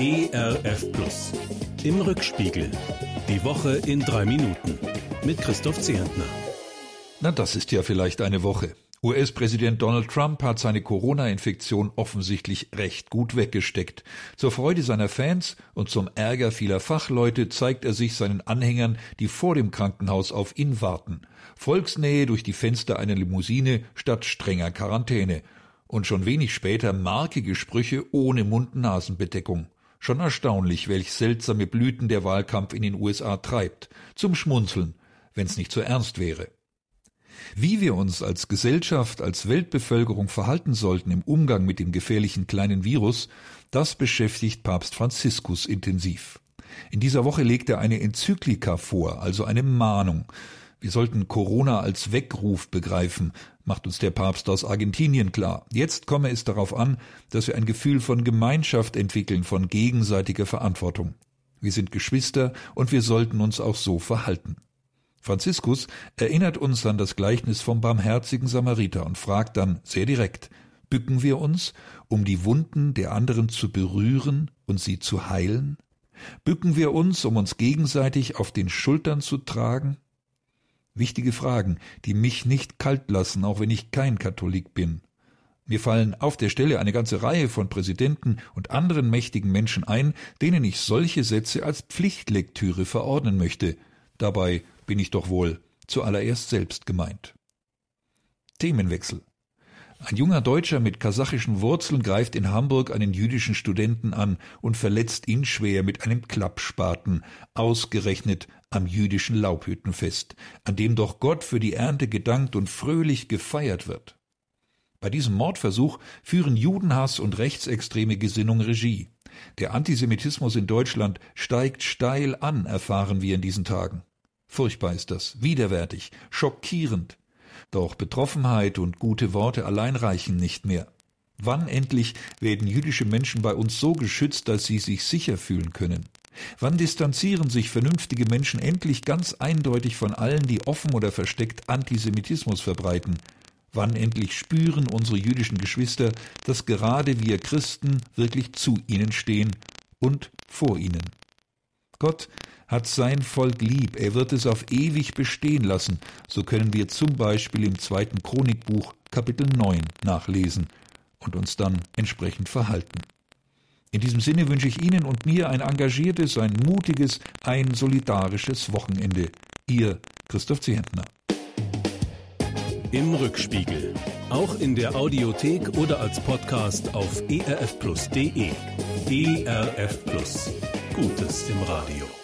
ERF Plus. Im Rückspiegel. Die Woche in drei Minuten. Mit Christoph Zehentner. Na, das ist ja vielleicht eine Woche. US-Präsident Donald Trump hat seine Corona-Infektion offensichtlich recht gut weggesteckt. Zur Freude seiner Fans und zum Ärger vieler Fachleute zeigt er sich seinen Anhängern, die vor dem Krankenhaus auf ihn warten. Volksnähe durch die Fenster einer Limousine statt strenger Quarantäne. Und schon wenig später markige Sprüche ohne Mund-Nasen-Bedeckung. Schon erstaunlich, welch seltsame Blüten der Wahlkampf in den USA treibt. Zum Schmunzeln, wenn's nicht so ernst wäre. Wie wir uns als Gesellschaft, als Weltbevölkerung verhalten sollten im Umgang mit dem gefährlichen kleinen Virus, das beschäftigt Papst Franziskus intensiv. In dieser Woche legt er eine Enzyklika vor, also eine Mahnung. Wir sollten Corona als Weckruf begreifen, macht uns der Papst aus Argentinien klar. Jetzt komme es darauf an, dass wir ein Gefühl von Gemeinschaft entwickeln, von gegenseitiger Verantwortung. Wir sind Geschwister und wir sollten uns auch so verhalten. Franziskus erinnert uns an das Gleichnis vom barmherzigen Samariter und fragt dann sehr direkt, bücken wir uns, um die Wunden der anderen zu berühren und sie zu heilen? Bücken wir uns, um uns gegenseitig auf den Schultern zu tragen? Wichtige Fragen, die mich nicht kalt lassen, auch wenn ich kein Katholik bin. Mir fallen auf der Stelle eine ganze Reihe von Präsidenten und anderen mächtigen Menschen ein, denen ich solche Sätze als Pflichtlektüre verordnen möchte. Dabei bin ich doch wohl zuallererst selbst gemeint. Themenwechsel. Ein junger Deutscher mit kasachischen Wurzeln greift in Hamburg einen jüdischen Studenten an und verletzt ihn schwer mit einem Klappspaten, ausgerechnet am jüdischen Laubhüttenfest, an dem doch Gott für die Ernte gedankt und fröhlich gefeiert wird. Bei diesem Mordversuch führen Judenhass und rechtsextreme Gesinnung Regie. Der Antisemitismus in Deutschland steigt steil an, erfahren wir in diesen Tagen. Furchtbar ist das, widerwärtig, schockierend. Doch Betroffenheit und gute Worte allein reichen nicht mehr. Wann endlich werden jüdische Menschen bei uns so geschützt, dass sie sich sicher fühlen können? Wann distanzieren sich vernünftige Menschen endlich ganz eindeutig von allen, die offen oder versteckt Antisemitismus verbreiten? Wann endlich spüren unsere jüdischen Geschwister, dass gerade wir Christen wirklich zu ihnen stehen und vor ihnen? Gott hat sein Volk lieb, er wird es auf ewig bestehen lassen, so können wir zum Beispiel im zweiten Chronikbuch Kapitel 9 nachlesen und uns dann entsprechend verhalten. In diesem Sinne wünsche ich Ihnen und mir ein engagiertes, ein mutiges, ein solidarisches Wochenende. Ihr Christoph Zehentner. Im Rückspiegel. Auch in der Audiothek oder als Podcast auf erfplus.de. ERF Plus. Gutes im Radio.